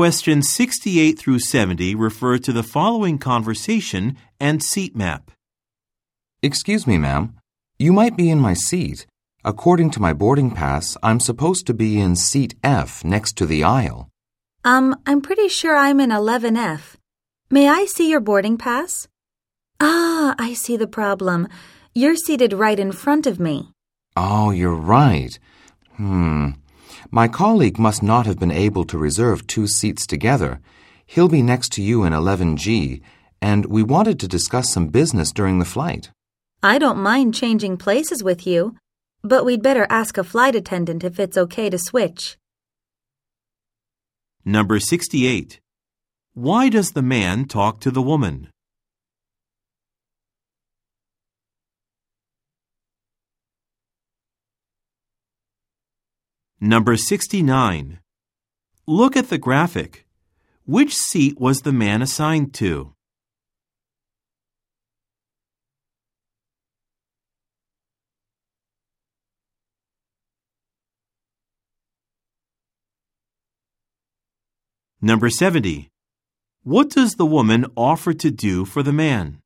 Questions 68 through 70 refer to the following conversation and seat map. Excuse me, ma'am. You might be in my seat. According to my boarding pass, I'm supposed to be in seat F next to the aisle. Um, I'm pretty sure I'm in 11F. May I see your boarding pass? Ah, I see the problem. You're seated right in front of me. Oh, you're right. Hmm. My colleague must not have been able to reserve two seats together. He'll be next to you in 11G, and we wanted to discuss some business during the flight. I don't mind changing places with you, but we'd better ask a flight attendant if it's okay to switch. Number 68. Why does the man talk to the woman? Number 69. Look at the graphic. Which seat was the man assigned to? Number 70. What does the woman offer to do for the man?